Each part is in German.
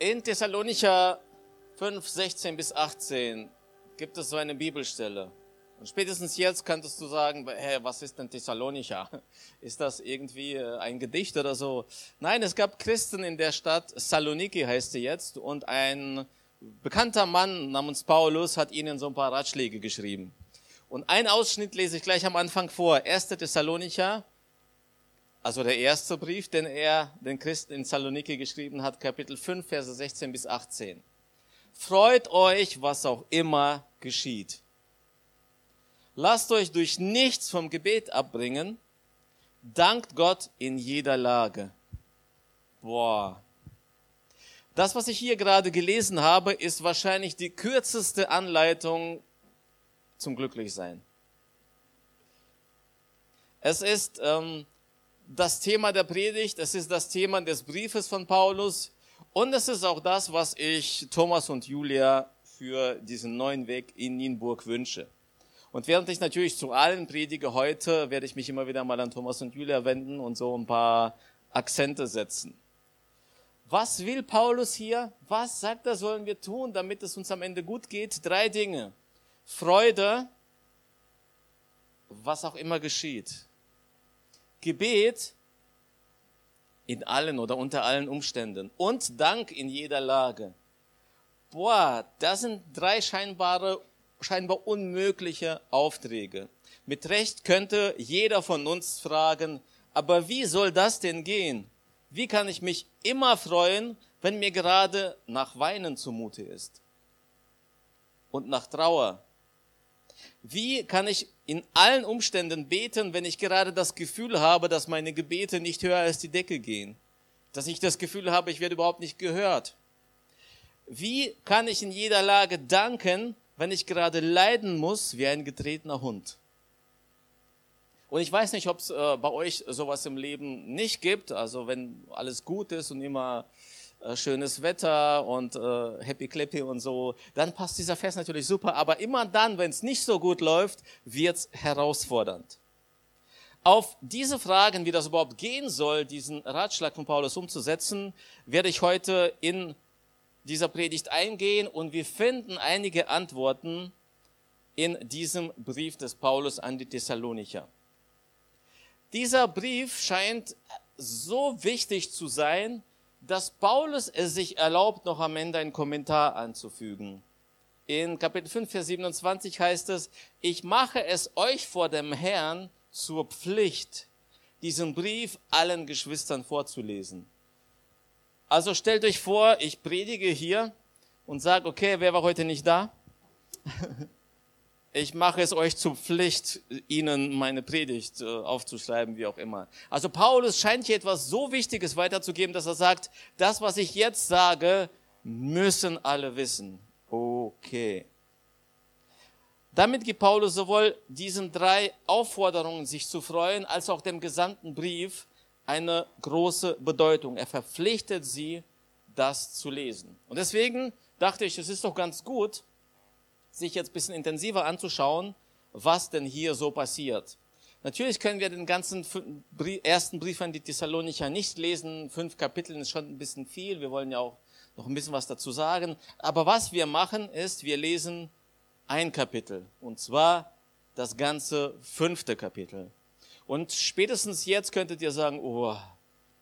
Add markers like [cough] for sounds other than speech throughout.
In Thessalonicher 5, 16 bis 18 gibt es so eine Bibelstelle. Und spätestens jetzt könntest du sagen, hey, was ist denn Thessalonicher? [laughs] Ist das irgendwie äh, ein Gedicht oder so? Nein, es gab Christen in der Stadt, Saloniki heißt sie jetzt, und ein bekannter Mann namens Paulus hat ihnen so ein paar Ratschläge geschrieben. Und ein Ausschnitt lese ich gleich am Anfang vor. 1. Thessalonicher also der erste Brief, den er den Christen in Saloniki geschrieben hat, Kapitel 5, Verse 16 bis 18. Freut euch, was auch immer geschieht. Lasst euch durch nichts vom Gebet abbringen. Dankt Gott in jeder Lage. Boah. Das, was ich hier gerade gelesen habe, ist wahrscheinlich die kürzeste Anleitung zum Glücklichsein. Es ist ähm, das Thema der Predigt, es ist das Thema des Briefes von Paulus und es ist auch das, was ich Thomas und Julia für diesen neuen Weg in Nienburg wünsche. Und während ich natürlich zu allen predige heute, werde ich mich immer wieder mal an Thomas und Julia wenden und so ein paar Akzente setzen. Was will Paulus hier? Was sagt er, sollen wir tun, damit es uns am Ende gut geht? Drei Dinge. Freude, was auch immer geschieht. Gebet in allen oder unter allen Umständen und Dank in jeder Lage. Boah, das sind drei scheinbare, scheinbar unmögliche Aufträge. Mit Recht könnte jeder von uns fragen, aber wie soll das denn gehen? Wie kann ich mich immer freuen, wenn mir gerade nach Weinen zumute ist? Und nach Trauer wie kann ich in allen Umständen beten, wenn ich gerade das Gefühl habe, dass meine Gebete nicht höher als die Decke gehen? Dass ich das Gefühl habe, ich werde überhaupt nicht gehört? Wie kann ich in jeder Lage danken, wenn ich gerade leiden muss wie ein getretener Hund? Und ich weiß nicht, ob es äh, bei euch sowas im Leben nicht gibt. Also wenn alles gut ist und immer äh, schönes Wetter und äh, Happy Clappy und so, dann passt dieser Vers natürlich super. Aber immer dann, wenn es nicht so gut läuft, wird es herausfordernd. Auf diese Fragen, wie das überhaupt gehen soll, diesen Ratschlag von Paulus umzusetzen, werde ich heute in dieser Predigt eingehen und wir finden einige Antworten in diesem Brief des Paulus an die Thessalonicher. Dieser Brief scheint so wichtig zu sein, dass Paulus es sich erlaubt, noch am Ende einen Kommentar anzufügen. In Kapitel 5, Vers 27 heißt es, ich mache es euch vor dem Herrn zur Pflicht, diesen Brief allen Geschwistern vorzulesen. Also stellt euch vor, ich predige hier und sage, okay, wer war heute nicht da? [laughs] ich mache es euch zur Pflicht, Ihnen meine Predigt äh, aufzuschreiben, wie auch immer. Also Paulus scheint hier etwas so Wichtiges weiterzugeben, dass er sagt, das, was ich jetzt sage, müssen alle wissen. Okay. Damit gibt Paulus sowohl diesen drei Aufforderungen, sich zu freuen, als auch dem gesamten Brief eine große Bedeutung. Er verpflichtet sie, das zu lesen. Und deswegen dachte ich, es ist doch ganz gut, sich jetzt ein bisschen intensiver anzuschauen, was denn hier so passiert. Natürlich können wir den ganzen ersten Brief an die Thessalonicher nicht lesen. Fünf Kapitel ist schon ein bisschen viel. Wir wollen ja auch noch ein bisschen was dazu sagen. Aber was wir machen ist, wir lesen ein Kapitel. Und zwar das ganze fünfte Kapitel. Und spätestens jetzt könntet ihr sagen, oh,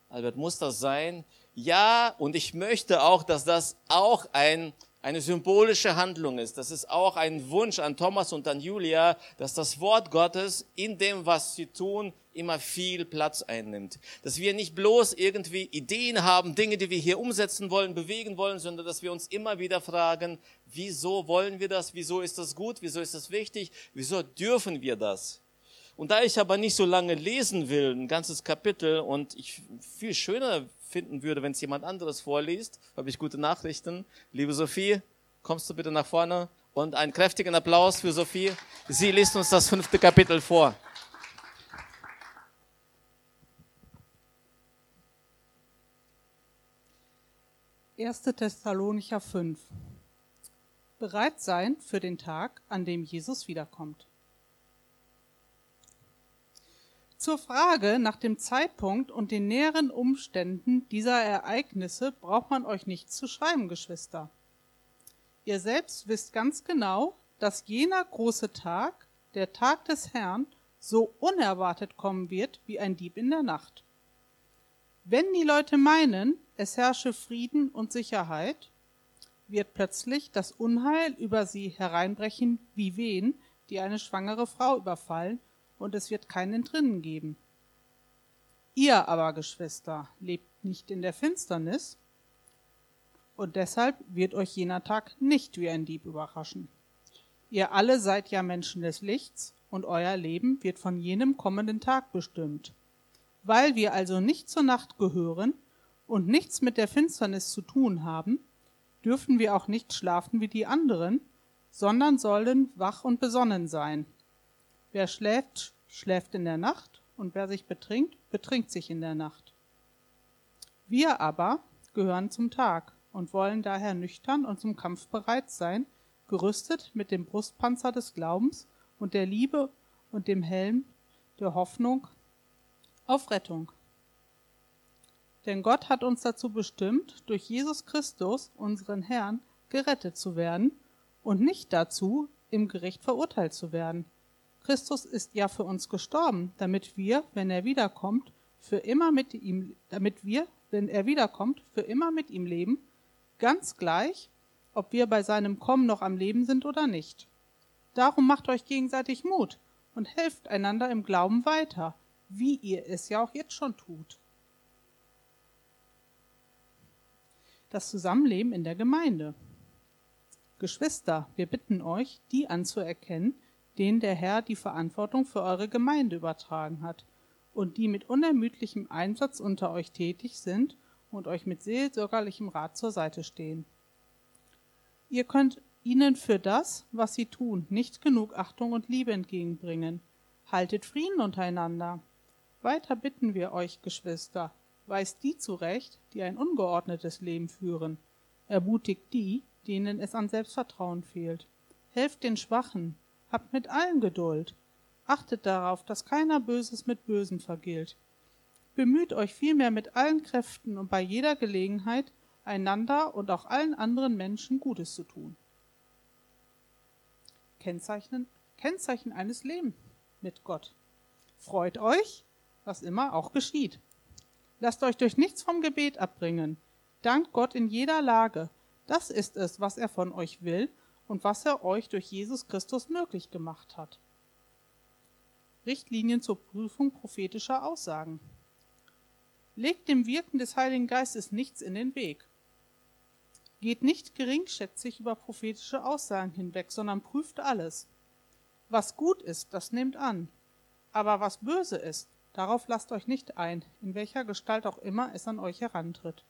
Albert, muss das sein? Ja, und ich möchte auch, dass das auch ein eine symbolische Handlung ist. Das ist auch ein Wunsch an Thomas und an Julia, dass das Wort Gottes in dem, was sie tun, immer viel Platz einnimmt. Dass wir nicht bloß irgendwie Ideen haben, Dinge, die wir hier umsetzen wollen, bewegen wollen, sondern dass wir uns immer wieder fragen, wieso wollen wir das? Wieso ist das gut? Wieso ist das wichtig? Wieso dürfen wir das? Und da ich aber nicht so lange lesen will, ein ganzes Kapitel und ich viel schöner finden würde, wenn es jemand anderes vorliest, habe ich gute Nachrichten. Liebe Sophie, kommst du bitte nach vorne und einen kräftigen Applaus für Sophie. Sie liest uns das fünfte Kapitel vor. Erste Thessalonicher 5. Bereit sein für den Tag, an dem Jesus wiederkommt. Zur Frage nach dem Zeitpunkt und den näheren Umständen dieser Ereignisse braucht man euch nichts zu schreiben, Geschwister. Ihr selbst wisst ganz genau, dass jener große Tag, der Tag des Herrn, so unerwartet kommen wird wie ein Dieb in der Nacht. Wenn die Leute meinen, es herrsche Frieden und Sicherheit, wird plötzlich das Unheil über sie hereinbrechen wie Wehen, die eine schwangere Frau überfallen, und es wird keinen Entrinnen geben. Ihr aber, Geschwister, lebt nicht in der Finsternis, und deshalb wird euch jener Tag nicht wie ein Dieb überraschen. Ihr alle seid ja Menschen des Lichts, und euer Leben wird von jenem kommenden Tag bestimmt. Weil wir also nicht zur Nacht gehören und nichts mit der Finsternis zu tun haben, dürfen wir auch nicht schlafen wie die anderen, sondern sollen wach und besonnen sein. Wer schläft, schläft in der Nacht, und wer sich betrinkt, betrinkt sich in der Nacht. Wir aber gehören zum Tag und wollen daher nüchtern und zum Kampf bereit sein, gerüstet mit dem Brustpanzer des Glaubens und der Liebe und dem Helm der Hoffnung auf Rettung. Denn Gott hat uns dazu bestimmt, durch Jesus Christus, unseren Herrn, gerettet zu werden und nicht dazu, im Gericht verurteilt zu werden. Christus ist ja für uns gestorben, damit wir, wenn er wiederkommt, für immer mit ihm, damit wir, wenn er wiederkommt, für immer mit ihm leben, ganz gleich, ob wir bei seinem Kommen noch am Leben sind oder nicht. Darum macht euch gegenseitig Mut und helft einander im Glauben weiter, wie ihr es ja auch jetzt schon tut. Das Zusammenleben in der Gemeinde. Geschwister, wir bitten euch, die anzuerkennen, denen der Herr die Verantwortung für eure Gemeinde übertragen hat und die mit unermüdlichem Einsatz unter euch tätig sind und euch mit seelsorgerlichem Rat zur Seite stehen. Ihr könnt ihnen für das, was sie tun, nicht genug Achtung und Liebe entgegenbringen. Haltet Frieden untereinander. Weiter bitten wir euch, Geschwister, weist die zurecht, die ein ungeordnetes Leben führen. Ermutigt die, denen es an Selbstvertrauen fehlt. Helft den Schwachen, habt mit allen Geduld. Achtet darauf, dass keiner Böses mit Bösem vergilt. Bemüht euch vielmehr mit allen Kräften und bei jeder Gelegenheit, einander und auch allen anderen Menschen Gutes zu tun. Kennzeichen, Kennzeichen eines Lebens mit Gott. Freut euch, was immer auch geschieht. Lasst euch durch nichts vom Gebet abbringen. Dankt Gott in jeder Lage. Das ist es, was er von euch will und was er euch durch Jesus Christus möglich gemacht hat. Richtlinien zur Prüfung prophetischer Aussagen. Legt dem Wirken des Heiligen Geistes nichts in den Weg. Geht nicht geringschätzig über prophetische Aussagen hinweg, sondern prüft alles. Was gut ist, das nehmt an. Aber was böse ist, darauf lasst euch nicht ein, in welcher Gestalt auch immer es an euch herantritt.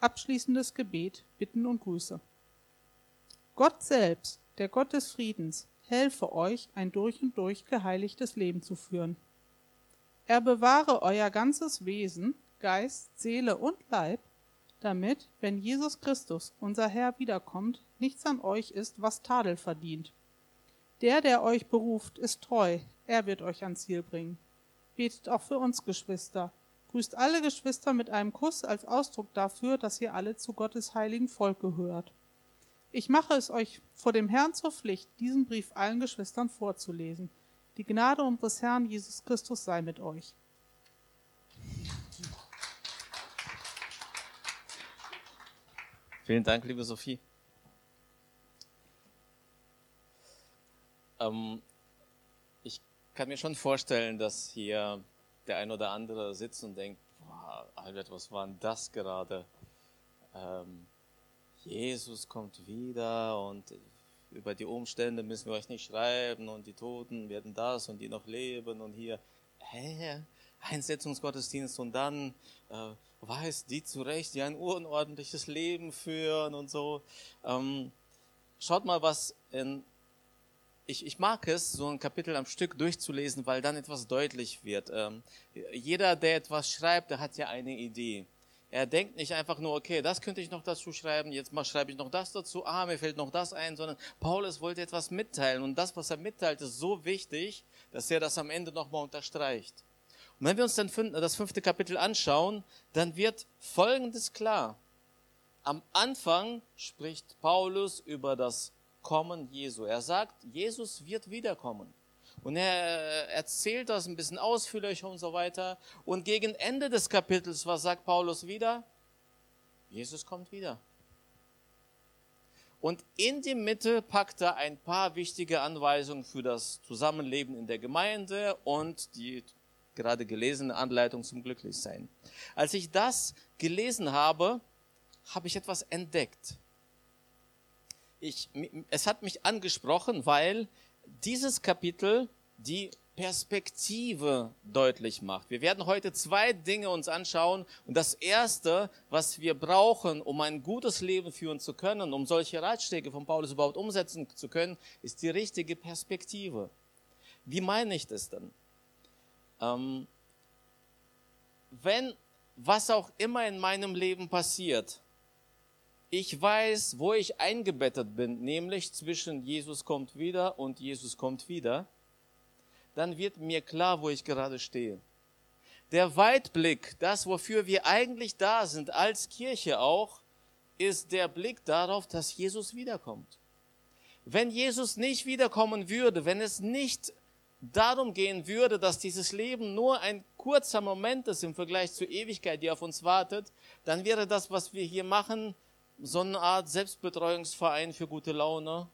Abschließendes Gebet, Bitten und Grüße. Gott selbst, der Gott des Friedens, helfe euch, ein durch und durch geheiligtes Leben zu führen. Er bewahre euer ganzes Wesen, Geist, Seele und Leib, damit, wenn Jesus Christus, unser Herr, wiederkommt, nichts an euch ist, was Tadel verdient. Der, der euch beruft, ist treu, er wird euch ans Ziel bringen. Betet auch für uns, Geschwister. Grüßt alle Geschwister mit einem Kuss als Ausdruck dafür, dass ihr alle zu Gottes heiligen Volk gehört. Ich mache es euch vor dem Herrn zur Pflicht, diesen Brief allen Geschwistern vorzulesen. Die Gnade unseres Herrn Jesus Christus sei mit euch. Vielen Dank, liebe Sophie. Ähm, ich kann mir schon vorstellen, dass hier der ein oder andere sitzt und denkt, boah, Albert, was war denn das gerade? Ähm, Jesus kommt wieder und über die Umstände müssen wir euch nicht schreiben und die Toten werden das und die noch leben und hier, hä, Einsetzungsgottesdienst und dann äh, weiß die zurecht, die ein unordentliches Leben führen und so. Ähm, schaut mal, was in ich, ich mag es, so ein Kapitel am Stück durchzulesen, weil dann etwas deutlich wird. Ähm, jeder, der etwas schreibt, der hat ja eine Idee. Er denkt nicht einfach nur, okay, das könnte ich noch dazu schreiben, jetzt mal schreibe ich noch das dazu, ah, mir fällt noch das ein, sondern Paulus wollte etwas mitteilen und das, was er mitteilt, ist so wichtig, dass er das am Ende nochmal unterstreicht. Und wenn wir uns dann das fünfte Kapitel anschauen, dann wird Folgendes klar. Am Anfang spricht Paulus über das Kommen Jesu. Er sagt, Jesus wird wiederkommen. Und er erzählt das ein bisschen ausführlicher und so weiter. Und gegen Ende des Kapitels, was sagt Paulus wieder? Jesus kommt wieder. Und in die Mitte packt er ein paar wichtige Anweisungen für das Zusammenleben in der Gemeinde und die gerade gelesene Anleitung zum Glücklichsein. Als ich das gelesen habe, habe ich etwas entdeckt. Ich, es hat mich angesprochen, weil dieses Kapitel die Perspektive deutlich macht. Wir werden heute zwei Dinge uns anschauen. Und das erste, was wir brauchen, um ein gutes Leben führen zu können, um solche Ratschläge von Paulus überhaupt umsetzen zu können, ist die richtige Perspektive. Wie meine ich das denn? Ähm, wenn was auch immer in meinem Leben passiert, ich weiß, wo ich eingebettet bin, nämlich zwischen Jesus kommt wieder und Jesus kommt wieder, dann wird mir klar, wo ich gerade stehe. Der Weitblick, das, wofür wir eigentlich da sind, als Kirche auch, ist der Blick darauf, dass Jesus wiederkommt. Wenn Jesus nicht wiederkommen würde, wenn es nicht darum gehen würde, dass dieses Leben nur ein kurzer Moment ist im Vergleich zur Ewigkeit, die auf uns wartet, dann wäre das, was wir hier machen, so eine Art Selbstbetreuungsverein für gute Laune.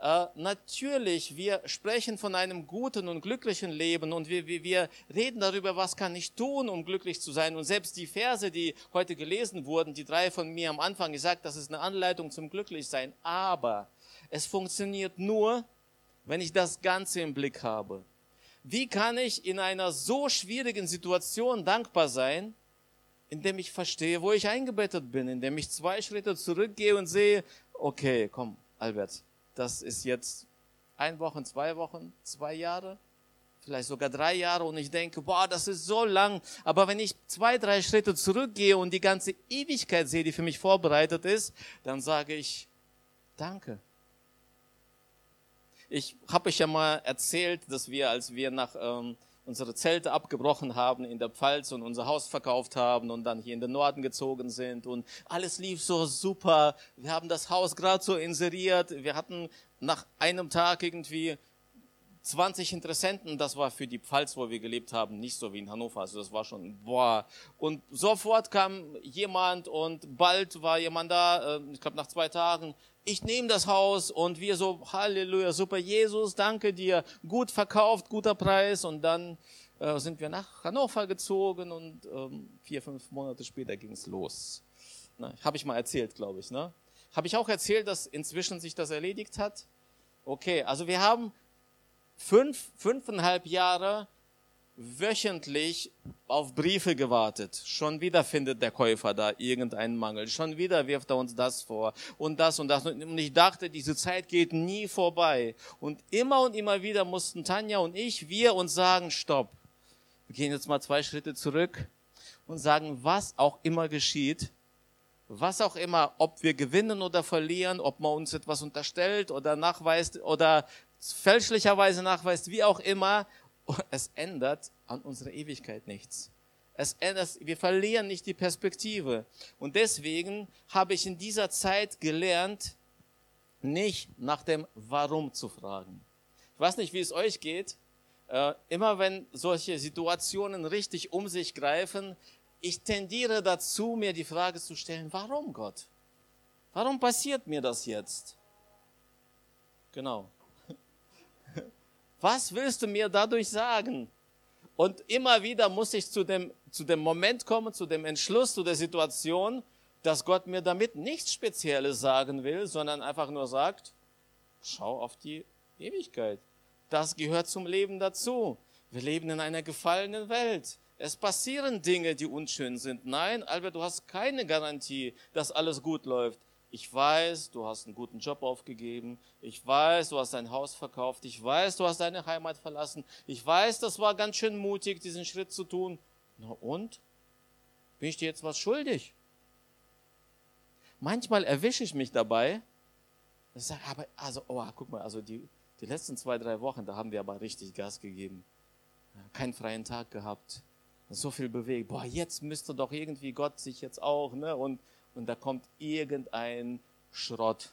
Äh, natürlich, wir sprechen von einem guten und glücklichen Leben und wir, wir, wir reden darüber, was kann ich tun, um glücklich zu sein. Und selbst die Verse, die heute gelesen wurden, die drei von mir am Anfang gesagt, das ist eine Anleitung zum Glücklichsein. Aber es funktioniert nur, wenn ich das Ganze im Blick habe. Wie kann ich in einer so schwierigen Situation dankbar sein, indem ich verstehe, wo ich eingebettet bin, indem ich zwei Schritte zurückgehe und sehe, okay, komm, Albert, das ist jetzt ein Wochen, zwei Wochen, zwei Jahre, vielleicht sogar drei Jahre und ich denke, boah, das ist so lang. Aber wenn ich zwei, drei Schritte zurückgehe und die ganze Ewigkeit sehe, die für mich vorbereitet ist, dann sage ich, danke. Ich habe euch ja mal erzählt, dass wir, als wir nach ähm, unsere Zelte abgebrochen haben in der Pfalz und unser Haus verkauft haben und dann hier in den Norden gezogen sind und alles lief so super. Wir haben das Haus gerade so inseriert. Wir hatten nach einem Tag irgendwie 20 Interessenten, das war für die Pfalz, wo wir gelebt haben, nicht so wie in Hannover. Also das war schon, boah. Und sofort kam jemand und bald war jemand da, äh, ich glaube nach zwei Tagen, ich nehme das Haus und wir so, Halleluja, super, Jesus, danke dir, gut verkauft, guter Preis. Und dann äh, sind wir nach Hannover gezogen und ähm, vier, fünf Monate später ging es los. Habe ich mal erzählt, glaube ich. Ne? Habe ich auch erzählt, dass inzwischen sich das erledigt hat? Okay, also wir haben fünf, fünfeinhalb Jahre wöchentlich auf Briefe gewartet. Schon wieder findet der Käufer da irgendeinen Mangel. Schon wieder wirft er uns das vor und das und das. Und ich dachte, diese Zeit geht nie vorbei. Und immer und immer wieder mussten Tanja und ich, wir uns sagen, stopp. Wir gehen jetzt mal zwei Schritte zurück und sagen, was auch immer geschieht, was auch immer, ob wir gewinnen oder verlieren, ob man uns etwas unterstellt oder nachweist oder fälschlicherweise nachweist, wie auch immer, es ändert an unserer Ewigkeit nichts. Es ändert, wir verlieren nicht die Perspektive. Und deswegen habe ich in dieser Zeit gelernt, nicht nach dem Warum zu fragen. Ich weiß nicht, wie es euch geht. Äh, immer wenn solche Situationen richtig um sich greifen, ich tendiere dazu, mir die Frage zu stellen, warum Gott? Warum passiert mir das jetzt? Genau. Was willst du mir dadurch sagen? Und immer wieder muss ich zu dem, zu dem Moment kommen, zu dem Entschluss, zu der Situation, dass Gott mir damit nichts Spezielles sagen will, sondern einfach nur sagt, schau auf die Ewigkeit. Das gehört zum Leben dazu. Wir leben in einer gefallenen Welt. Es passieren Dinge, die unschön sind. Nein, Albert, du hast keine Garantie, dass alles gut läuft. Ich weiß, du hast einen guten Job aufgegeben. Ich weiß, du hast dein Haus verkauft. Ich weiß, du hast deine Heimat verlassen. Ich weiß, das war ganz schön mutig, diesen Schritt zu tun. Na und? Bin ich dir jetzt was schuldig? Manchmal erwische ich mich dabei. Ich sage, aber, also, oh, guck mal, also die, die letzten zwei, drei Wochen, da haben wir aber richtig Gas gegeben. Keinen freien Tag gehabt. So viel bewegt. Boah, jetzt müsste doch irgendwie Gott sich jetzt auch, ne? Und, und da kommt irgendein Schrott.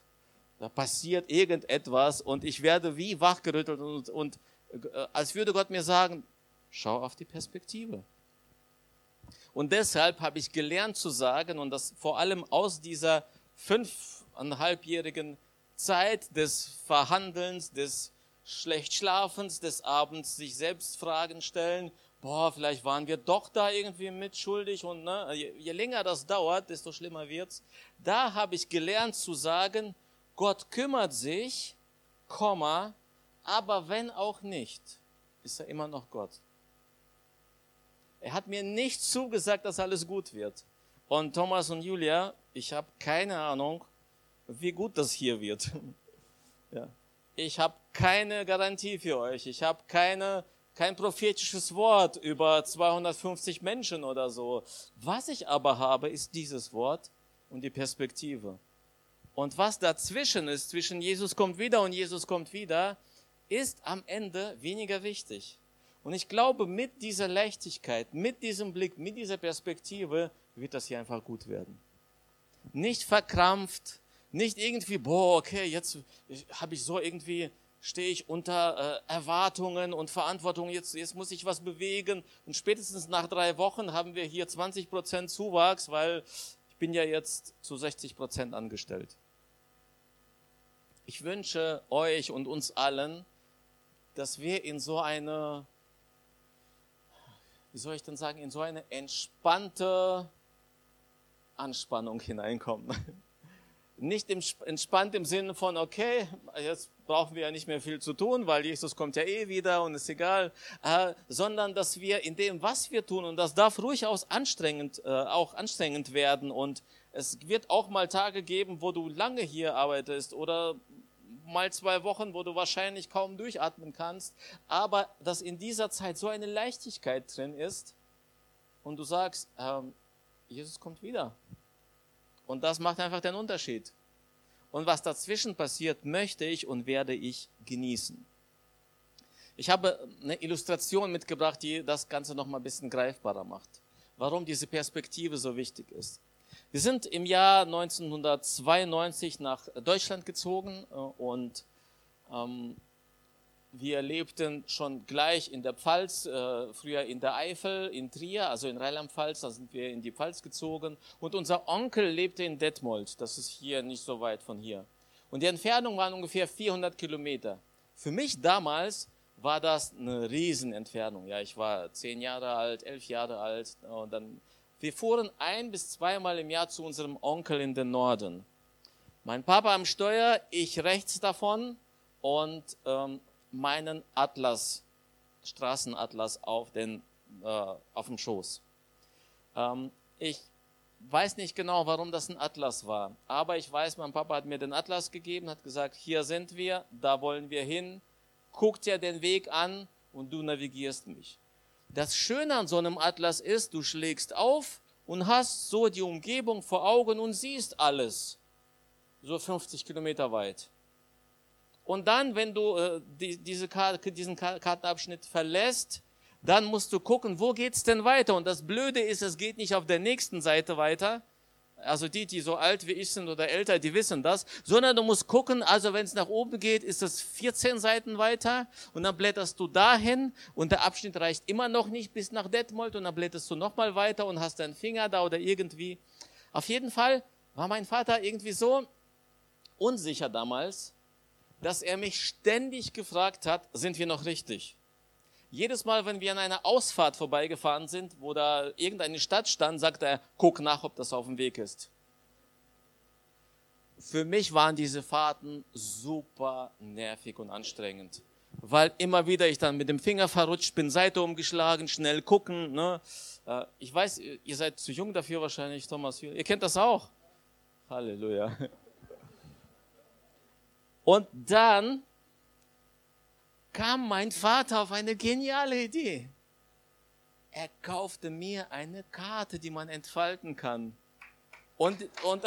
Da passiert irgendetwas und ich werde wie wachgerüttelt und, und äh, als würde Gott mir sagen, schau auf die Perspektive. Und deshalb habe ich gelernt zu sagen, und das vor allem aus dieser fünfeinhalbjährigen Zeit des Verhandelns, des Schlechtschlafens, des Abends sich selbst Fragen stellen, boah, vielleicht waren wir doch da irgendwie mitschuldig und ne, je, je länger das dauert, desto schlimmer wird's. Da habe ich gelernt zu sagen, Gott kümmert sich, Komma, aber wenn auch nicht, ist er immer noch Gott. Er hat mir nicht zugesagt, dass alles gut wird. Und Thomas und Julia, ich habe keine Ahnung, wie gut das hier wird. [laughs] ja. Ich habe keine Garantie für euch. Ich habe keine kein prophetisches Wort über 250 Menschen oder so. Was ich aber habe, ist dieses Wort und die Perspektive. Und was dazwischen ist, zwischen Jesus kommt wieder und Jesus kommt wieder, ist am Ende weniger wichtig. Und ich glaube, mit dieser Leichtigkeit, mit diesem Blick, mit dieser Perspektive wird das hier einfach gut werden. Nicht verkrampft, nicht irgendwie, boah, okay, jetzt habe ich so irgendwie, stehe ich unter äh, Erwartungen und Verantwortung, jetzt, jetzt muss ich was bewegen. Und spätestens nach drei Wochen haben wir hier 20 Prozent Zuwachs, weil ich bin ja jetzt zu 60 Prozent angestellt. Ich wünsche euch und uns allen, dass wir in so eine wie soll ich denn sagen, in so eine entspannte Anspannung hineinkommen. Nicht entspannt im Sinne von, okay, jetzt brauchen wir ja nicht mehr viel zu tun, weil Jesus kommt ja eh wieder und ist egal, äh, sondern dass wir in dem, was wir tun, und das darf durchaus anstrengend, äh, auch anstrengend werden und es wird auch mal Tage geben, wo du lange hier arbeitest oder mal zwei Wochen, wo du wahrscheinlich kaum durchatmen kannst, aber dass in dieser Zeit so eine Leichtigkeit drin ist und du sagst, ähm, Jesus kommt wieder. Und das macht einfach den Unterschied. Und was dazwischen passiert, möchte ich und werde ich genießen. Ich habe eine Illustration mitgebracht, die das Ganze noch mal ein bisschen greifbarer macht. Warum diese Perspektive so wichtig ist. Wir sind im Jahr 1992 nach Deutschland gezogen äh, und ähm, wir lebten schon gleich in der Pfalz, äh, früher in der Eifel, in Trier, also in Rheinland-Pfalz, da sind wir in die Pfalz gezogen. Und unser Onkel lebte in Detmold, das ist hier nicht so weit von hier. Und die Entfernung waren ungefähr 400 Kilometer. Für mich damals war das eine Riesenentfernung. Ja, ich war zehn Jahre alt, elf Jahre alt und dann wir fuhren ein bis zweimal im Jahr zu unserem Onkel in den Norden. Mein Papa am Steuer, ich rechts davon und ähm, meinen Atlas, Straßenatlas auf, den, äh, auf dem Schoß. Ähm, ich weiß nicht genau, warum das ein Atlas war, aber ich weiß, mein Papa hat mir den Atlas gegeben, hat gesagt, hier sind wir, da wollen wir hin, guck dir den Weg an und du navigierst mich. Das Schöne an so einem Atlas ist, du schlägst auf und hast so die Umgebung vor Augen und siehst alles. So 50 Kilometer weit. Und dann, wenn du äh, die, diese Karte, diesen Kartenabschnitt verlässt, dann musst du gucken, wo geht's denn weiter? Und das Blöde ist, es geht nicht auf der nächsten Seite weiter, also die, die so alt wie ich sind oder älter, die wissen das, sondern du musst gucken, also wenn es nach oben geht, ist es 14 Seiten weiter und dann blätterst du dahin und der Abschnitt reicht immer noch nicht bis nach Detmold und dann blätterst du nochmal weiter und hast deinen Finger da oder irgendwie. Auf jeden Fall war mein Vater irgendwie so unsicher damals, dass er mich ständig gefragt hat, sind wir noch richtig? Jedes Mal, wenn wir an einer Ausfahrt vorbeigefahren sind, wo da irgendeine Stadt stand, sagt er, guck nach, ob das auf dem Weg ist. Für mich waren diese Fahrten super nervig und anstrengend, weil immer wieder ich dann mit dem Finger verrutscht bin, Seite umgeschlagen, schnell gucken. Ne? Äh, ich weiß, ihr seid zu jung dafür wahrscheinlich, Thomas. Ihr kennt das auch. Halleluja. Und dann kam mein Vater auf eine geniale Idee. Er kaufte mir eine Karte, die man entfalten kann. Und, und,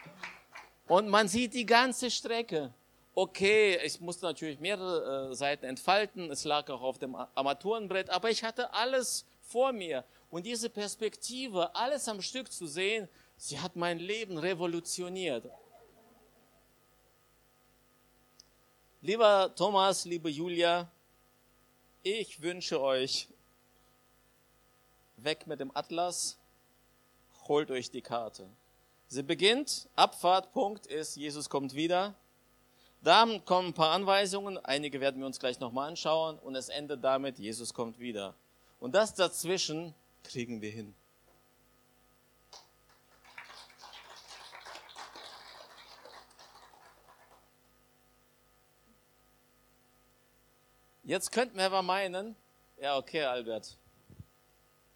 [laughs] und man sieht die ganze Strecke. Okay, ich musste natürlich mehrere äh, Seiten entfalten. Es lag auch auf dem Armaturenbrett, aber ich hatte alles vor mir. Und diese Perspektive, alles am Stück zu sehen, sie hat mein Leben revolutioniert. Lieber Thomas, liebe Julia, ich wünsche euch, weg mit dem Atlas, holt euch die Karte. Sie beginnt, Abfahrtpunkt ist, Jesus kommt wieder. Dann kommen ein paar Anweisungen, einige werden wir uns gleich nochmal anschauen und es endet damit, Jesus kommt wieder. Und das dazwischen kriegen wir hin. Jetzt könnten wir aber meinen, ja, okay, Albert,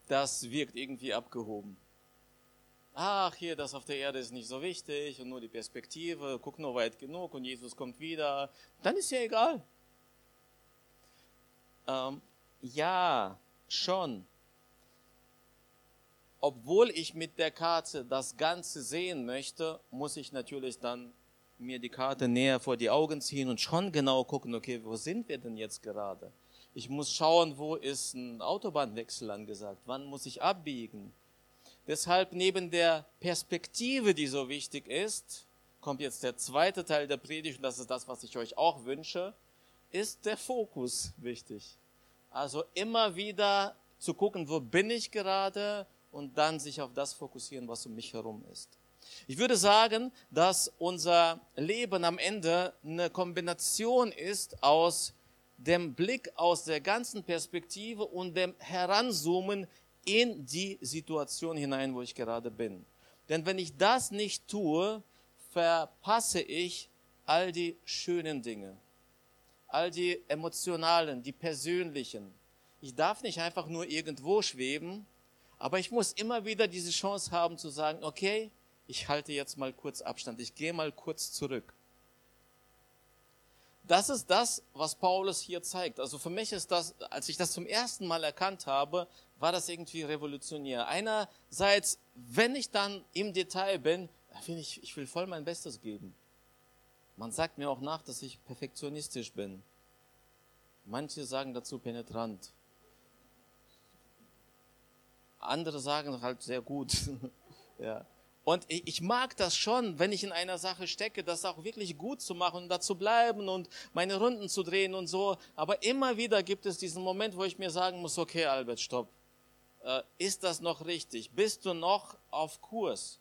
das wirkt irgendwie abgehoben. Ach, hier, das auf der Erde ist nicht so wichtig und nur die Perspektive, guck nur weit genug und Jesus kommt wieder, dann ist ja egal. Ähm, ja, schon. Obwohl ich mit der Karte das Ganze sehen möchte, muss ich natürlich dann mir die Karte näher vor die Augen ziehen und schon genau gucken, okay, wo sind wir denn jetzt gerade? Ich muss schauen, wo ist ein Autobahnwechsel angesagt? Wann muss ich abbiegen? Deshalb neben der Perspektive, die so wichtig ist, kommt jetzt der zweite Teil der Predigt, und das ist das, was ich euch auch wünsche, ist der Fokus wichtig. Also immer wieder zu gucken, wo bin ich gerade und dann sich auf das fokussieren, was um mich herum ist. Ich würde sagen, dass unser Leben am Ende eine Kombination ist aus dem Blick aus der ganzen Perspektive und dem Heranzoomen in die Situation hinein, wo ich gerade bin. Denn wenn ich das nicht tue, verpasse ich all die schönen Dinge, all die emotionalen, die persönlichen. Ich darf nicht einfach nur irgendwo schweben, aber ich muss immer wieder diese Chance haben zu sagen, okay, ich halte jetzt mal kurz Abstand, ich gehe mal kurz zurück. Das ist das, was Paulus hier zeigt. Also für mich ist das, als ich das zum ersten Mal erkannt habe, war das irgendwie revolutionär. Einerseits, wenn ich dann im Detail bin, finde ich, ich will voll mein Bestes geben. Man sagt mir auch nach, dass ich perfektionistisch bin. Manche sagen dazu penetrant. Andere sagen halt sehr gut. [laughs] ja. Und ich mag das schon, wenn ich in einer Sache stecke, das auch wirklich gut zu machen und da zu bleiben und meine Runden zu drehen und so. Aber immer wieder gibt es diesen Moment, wo ich mir sagen muss, okay, Albert, stopp. Äh, ist das noch richtig? Bist du noch auf Kurs?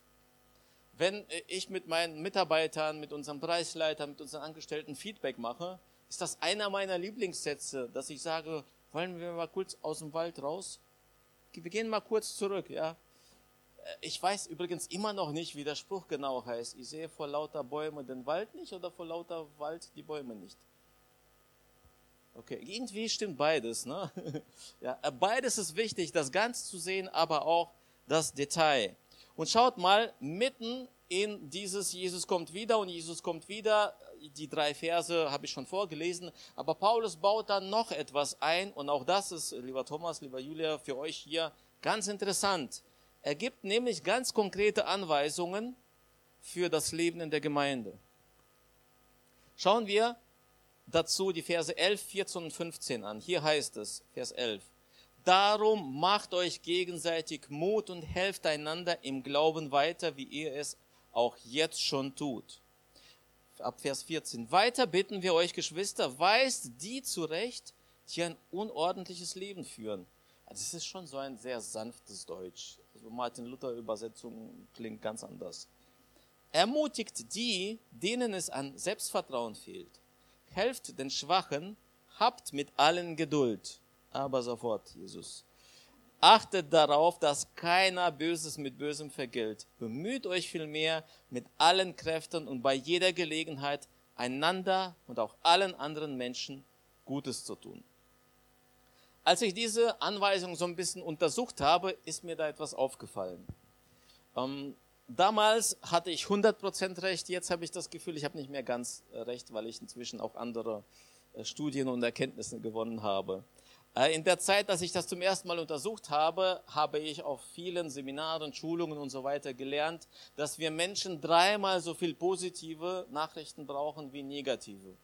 Wenn ich mit meinen Mitarbeitern, mit unserem Preisleiter, mit unseren Angestellten Feedback mache, ist das einer meiner Lieblingssätze, dass ich sage, wollen wir mal kurz aus dem Wald raus? Wir gehen mal kurz zurück, ja ich weiß übrigens immer noch nicht, wie der Spruch genau heißt. Ich sehe vor lauter Bäume den Wald nicht oder vor lauter Wald die Bäume nicht. Okay, irgendwie stimmt beides. Ne? [laughs] Ja, beides ist wichtig, das Ganze zu sehen, aber auch das Detail. Und schaut mal, mitten in dieses Jesus kommt wieder und Jesus kommt wieder, die drei Verse habe ich schon vorgelesen, aber Paulus baut dann noch etwas ein und auch das ist, lieber Thomas, lieber Julia, für euch hier ganz interessant. Er gibt nämlich ganz konkrete Anweisungen für das Leben in der Gemeinde. Schauen wir dazu die Verse 11, 14 und 15 an. Hier heißt es, Vers 11, Darum macht euch gegenseitig Mut und helft einander im Glauben weiter, wie ihr es auch jetzt schon tut. Ab Vers 14. Weiter bitten wir euch, Geschwister, weist die zurecht, die ein unordentliches Leben führen. Also es ist schon so ein sehr sanftes Deutsch. Martin Luther Übersetzung klingt ganz anders. Ermutigt die, denen es an Selbstvertrauen fehlt. Helft den Schwachen, habt mit allen Geduld. Aber sofort, Jesus. Achtet darauf, dass keiner Böses mit Bösem vergilt. Bemüht euch vielmehr mit allen Kräften und bei jeder Gelegenheit einander und auch allen anderen Menschen Gutes zu tun. Als ich diese Anweisung so ein bisschen untersucht habe, ist mir da etwas aufgefallen. Ähm, damals hatte ich 100% recht, jetzt habe ich das Gefühl, ich habe nicht mehr ganz äh, recht, weil ich inzwischen auch andere äh, Studien und Erkenntnisse gewonnen habe. Äh, in der Zeit, dass ich das zum ersten Mal untersucht habe, habe ich auf vielen Seminaren, Schulungen und so weiter gelernt, dass wir Menschen dreimal so viel positive Nachrichten brauchen wie negative.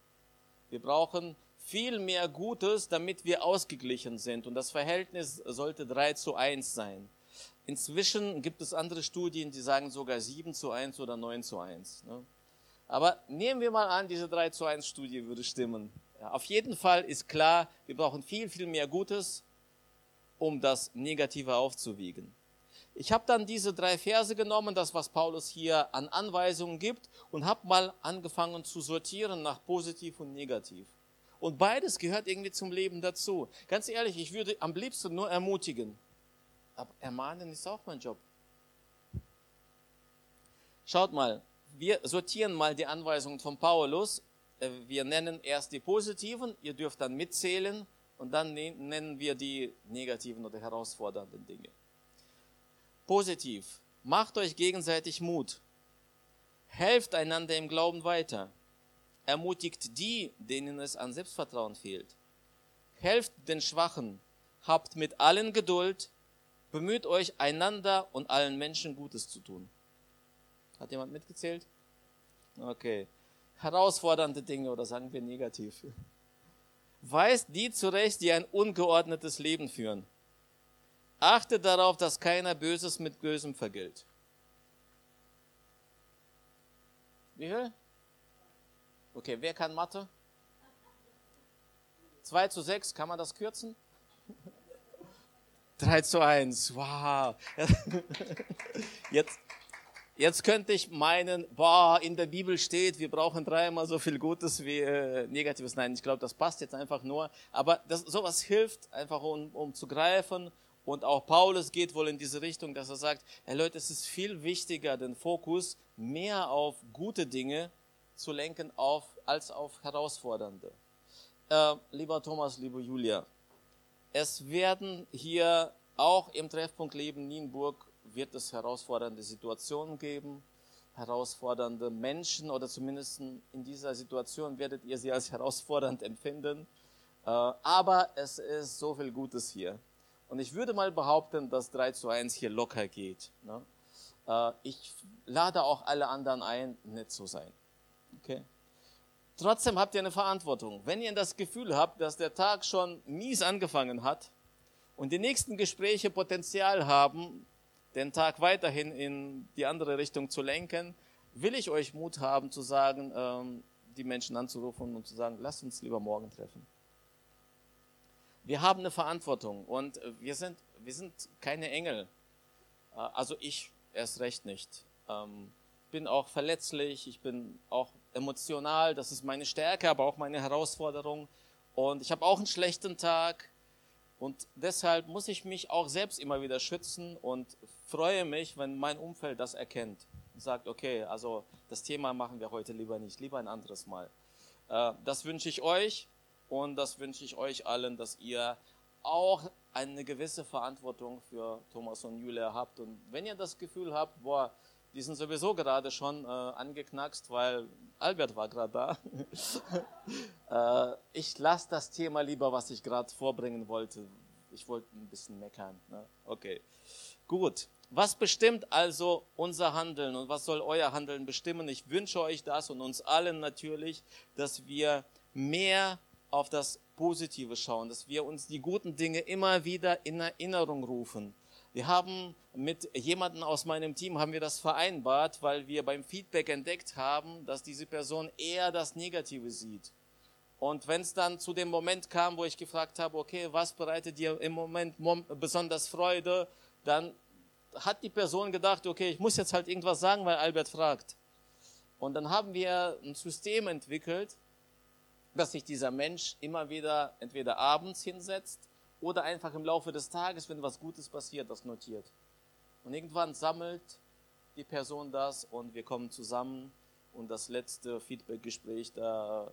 Wir brauchen viel mehr Gutes, damit wir ausgeglichen sind. Und das Verhältnis sollte 3 zu 1 sein. Inzwischen gibt es andere Studien, die sagen sogar 7 zu 1 oder 9 zu 1. Ne? Aber nehmen wir mal an, diese 3 zu 1 Studie würde stimmen. Ja, auf jeden Fall ist klar, wir brauchen viel, viel mehr Gutes, um das Negative aufzuwiegen. Ich habe dann diese drei Verse genommen, das was Paulus hier an Anweisungen gibt, und habe mal angefangen zu sortieren nach positiv und negativ. Und beides gehört irgendwie zum Leben dazu. Ganz ehrlich, ich würde am liebsten nur ermutigen. Aber ermahnen ist auch mein Job. Schaut mal, wir sortieren mal die Anweisungen von Paulus. Äh, wir nennen erst die positiven, ihr dürft dann mitzählen und dann ne-, nennen wir die negativen oder herausfordernden Dinge. Positiv. Macht euch gegenseitig Mut. Helft einander im Glauben weiter ermutigt die, denen es an Selbstvertrauen fehlt. Helft den Schwachen, habt mit allen Geduld, bemüht euch einander und allen Menschen Gutes zu tun. Hat jemand mitgezählt? Okay. Herausfordernde Dinge oder sagen wir negativ. Weist die zurecht, die ein ungeordnetes Leben führen. Achtet darauf, dass keiner Böses mit Bösem vergilt. Wie viel? Okay, wer kann Mathe? 2 zu 6, kann man das kürzen? [laughs] 3 zu 1, wow. [laughs] Jetzt, jetzt könnte ich meinen, boah, in der Bibel steht, wir brauchen dreimal so viel Gutes wie äh, Negatives. Nein, ich glaube, das passt jetzt einfach nur. Aber das, sowas hilft einfach, um, um zu greifen. Und auch Paulus geht wohl in diese Richtung, dass er sagt, hey Leute, es ist viel wichtiger, den Fokus mehr auf gute Dinge zu lenken auf, als auf herausfordernde. Äh, lieber Thomas, liebe Julia, es werden hier auch im Treffpunkt Leben Nienburg wird es herausfordernde Situationen geben, herausfordernde Menschen oder zumindest in dieser Situation werdet ihr sie als herausfordernd empfinden. Äh, aber es ist so viel Gutes hier. Und ich würde mal behaupten, dass 3 zu 1 hier locker geht. Ne? Äh, ich lade auch alle anderen ein, nett zu sein. Okay. Trotzdem habt ihr eine Verantwortung. Wenn ihr das Gefühl habt, dass der Tag schon mies angefangen hat und die nächsten Gespräche Potenzial haben, den Tag weiterhin in die andere Richtung zu lenken, will ich euch Mut haben zu sagen, ähm, die Menschen anzurufen und zu sagen, lasst uns lieber morgen treffen. Wir haben eine Verantwortung und wir sind, wir sind keine Engel. Äh, also ich erst recht nicht. Ähm, bin auch verletzlich, ich bin auch emotional, das ist meine Stärke, aber auch meine Herausforderung. Und ich habe auch einen schlechten Tag. Und deshalb muss ich mich auch selbst immer wieder schützen und freue mich, wenn mein Umfeld das erkennt und sagt, okay, also das Thema machen wir heute lieber nicht, lieber ein anderes Mal. Äh, das wünsche ich euch und das wünsche ich euch allen, dass ihr auch eine gewisse Verantwortung für Thomas und Julia habt. Und wenn ihr das Gefühl habt, boah, die sind sowieso gerade schon äh, angeknackst, weil Albert war gerade da. [laughs] äh, ich lasse das Thema lieber, was ich gerade vorbringen wollte. Ich wollte ein bisschen meckern. Ne? Okay, gut. Was bestimmt also unser Handeln und was soll euer Handeln bestimmen? Ich wünsche euch das und uns allen natürlich, dass wir mehr auf das Positive schauen, dass wir uns die guten Dinge immer wieder in Erinnerung rufen wir haben mit jemandem aus meinem Team haben wir das vereinbart, weil wir beim Feedback entdeckt haben, dass diese Person eher das Negative sieht. Und wenn es dann zu dem Moment kam, wo ich gefragt habe, okay, was bereitet dir im Moment besonders Freude, dann hat die Person gedacht, okay, ich muss jetzt halt irgendwas sagen, weil Albert fragt. Und dann haben wir ein System entwickelt, dass sich dieser Mensch immer wieder entweder abends hinsetzt oder einfach im Laufe des Tages, wenn was Gutes passiert, das notiert. Und irgendwann sammelt die Person das und wir kommen zusammen und das letzte Feedback-Gespräch, da,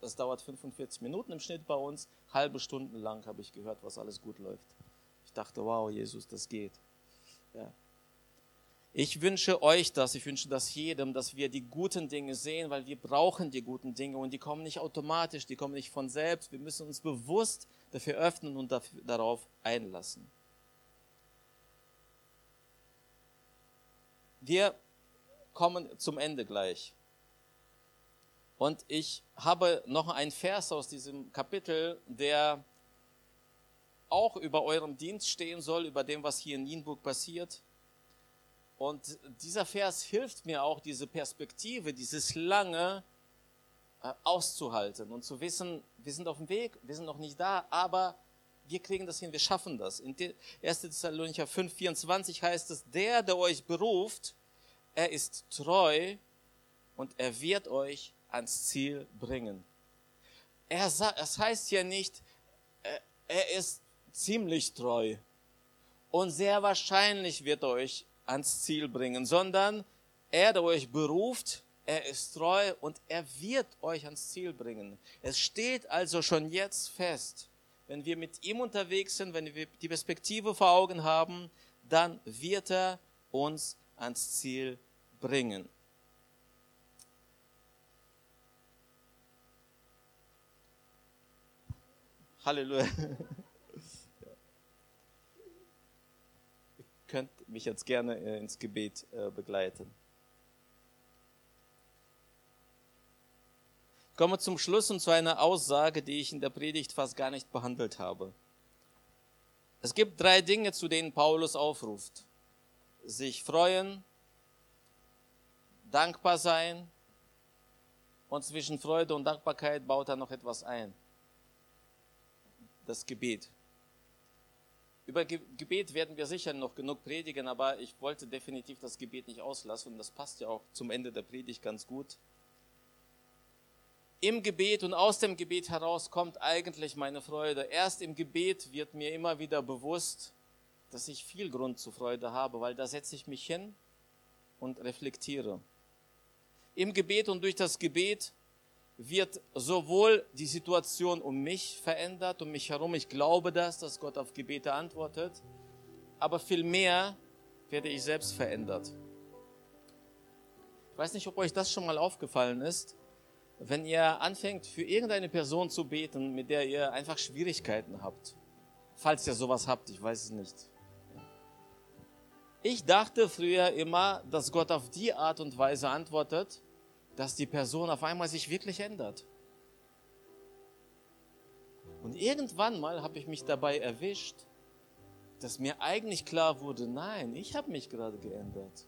das dauert 45 Minuten im Schnitt bei uns. Halbe Stunden lang habe ich gehört, was alles gut läuft. Ich dachte, wow, Jesus, das geht. Ja. Ich wünsche euch das, ich wünsche das jedem, dass wir die guten Dinge sehen, weil wir brauchen die guten Dinge und die kommen nicht automatisch, die kommen nicht von selbst. Wir müssen uns bewusst dafür öffnen und dafür, darauf einlassen. Wir kommen zum Ende gleich. Und ich habe noch einen Vers aus diesem Kapitel, der auch über eurem Dienst stehen soll, über dem, was hier in Nienburg passiert. Und dieser Vers hilft mir auch, diese Perspektive, dieses lange äh, auszuhalten und zu wissen, wir sind auf dem Weg, wir sind noch nicht da, aber wir kriegen das hin, wir schaffen das. In 1. Thessalonicher 5, 24 heißt es, der, der euch beruft, er ist treu und er wird euch ans Ziel bringen. Er sagt, es heißt ja nicht, äh, er ist ziemlich treu und sehr wahrscheinlich wird er euch ans Ziel bringen, sondern er, der euch beruft, er ist treu und er wird euch ans Ziel bringen. Es steht also schon jetzt fest, wenn wir mit ihm unterwegs sind, wenn wir die Perspektive vor Augen haben, dann wird er uns ans Ziel bringen. Halleluja. [laughs] Ihr könnt mich jetzt gerne äh, ins Gebet äh, begleiten. Ich komme zum Schluss und zu einer Aussage, die ich in der Predigt fast gar nicht behandelt habe. Es gibt drei Dinge, zu denen Paulus aufruft. Sich freuen, dankbar sein und zwischen Freude und Dankbarkeit baut er noch etwas ein das Gebet. Über Gebet werden wir sicher noch genug predigen, aber ich wollte definitiv das Gebet nicht auslassen und das passt ja auch zum Ende der Predigt ganz gut. Im Gebet und aus dem Gebet heraus kommt eigentlich meine Freude. Erst im Gebet wird mir immer wieder bewusst, dass ich viel Grund zur Freude habe, weil da setze ich mich hin und reflektiere. Im Gebet und durch das Gebet wird sowohl die Situation um mich verändert, um mich herum. Ich glaube das, dass Gott auf Gebete antwortet. Aber vielmehr werde ich selbst verändert. Ich weiß nicht, ob euch das schon mal aufgefallen ist. Wenn ihr anfängt, für irgendeine Person zu beten, mit der ihr einfach Schwierigkeiten habt. Falls ihr sowas habt, ich weiß es nicht. Ich dachte früher immer, dass Gott auf die Art und Weise antwortet, dass die Person auf einmal sich wirklich ändert. Und irgendwann mal habe ich mich dabei erwischt, dass mir eigentlich klar wurde, nein, ich habe mich gerade geändert.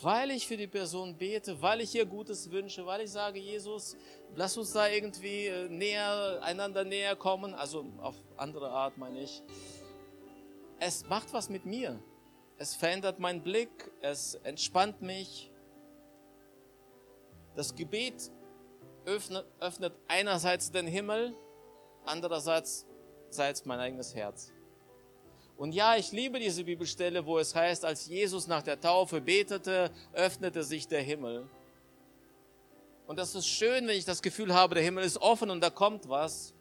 Weil ich für die Person bete, weil ich ihr Gutes wünsche, weil ich sage, Jesus, lass uns da irgendwie äh, näher, einander näher kommen, also auf andere Art meine ich. Es macht was mit mir. Es verändert meinen Blick, es entspannt mich, das Gebet öffnet, öffnet einerseits den Himmel, andererseits mein eigenes Herz. Und ja, ich liebe diese Bibelstelle, wo es heißt, als Jesus nach der Taufe betete, öffnete sich der Himmel. Und das ist schön, wenn ich das Gefühl habe, der Himmel ist offen und da kommt was.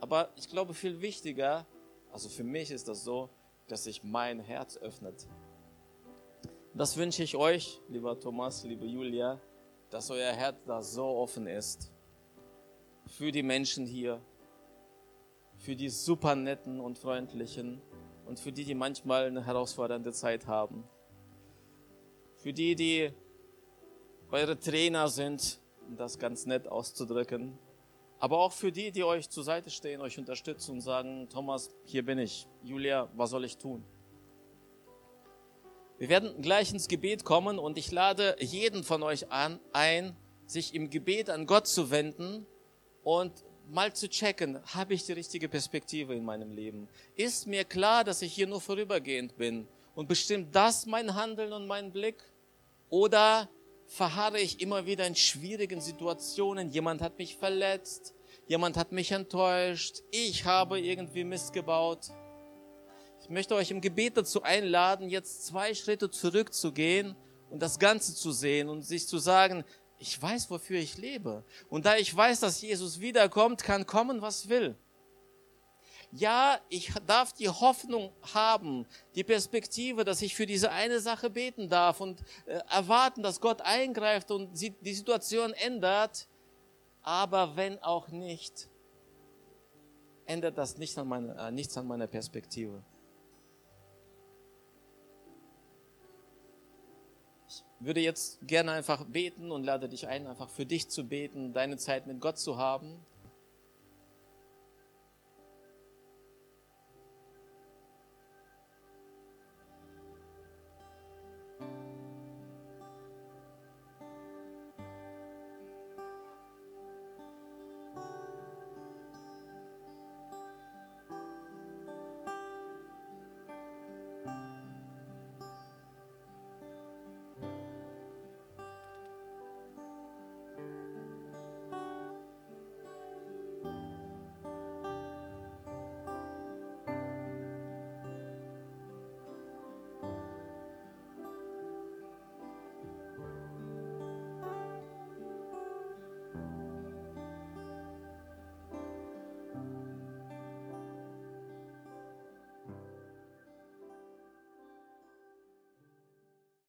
Aber ich glaube, viel wichtiger, also für mich ist das so, dass sich mein Herz öffnet. Das wünsche ich euch, lieber Thomas, liebe Julia, dass euer Herz da so offen ist für die Menschen hier, für die super netten und freundlichen und für die, die manchmal eine herausfordernde Zeit haben. Für die, die eure Trainer sind, um das ganz nett auszudrücken. Aber auch für die, die euch zur Seite stehen, euch unterstützen und sagen, Thomas, hier bin ich. Julia, was soll ich tun? Wir werden gleich ins Gebet kommen und ich lade jeden von euch an, ein, sich im Gebet an Gott zu wenden und mal zu checken, habe ich die richtige Perspektive in meinem Leben? Ist mir klar, dass ich hier nur vorübergehend bin und bestimmt das mein Handeln und mein Blick? Oder verharre ich immer wieder in schwierigen Situationen? Jemand hat mich verletzt, jemand hat mich enttäuscht, ich habe irgendwie Mist gebaut. Ich möchte euch im Gebet dazu einladen, jetzt zwei Schritte zurückzugehen und das Ganze zu sehen und sich zu sagen, ich weiß, wofür ich lebe. Und da ich weiß, dass Jesus wiederkommt, kann kommen, was will. Ja, ich darf die Hoffnung haben, die Perspektive, dass ich für diese eine Sache beten darf und äh, erwarten, dass Gott eingreift und die Situation ändert. Aber wenn auch nicht, ändert das nicht an meine, äh, nichts an meiner Perspektive. Würde jetzt gerne einfach beten und lade dich ein, einfach für dich zu beten, deine Zeit mit Gott zu haben.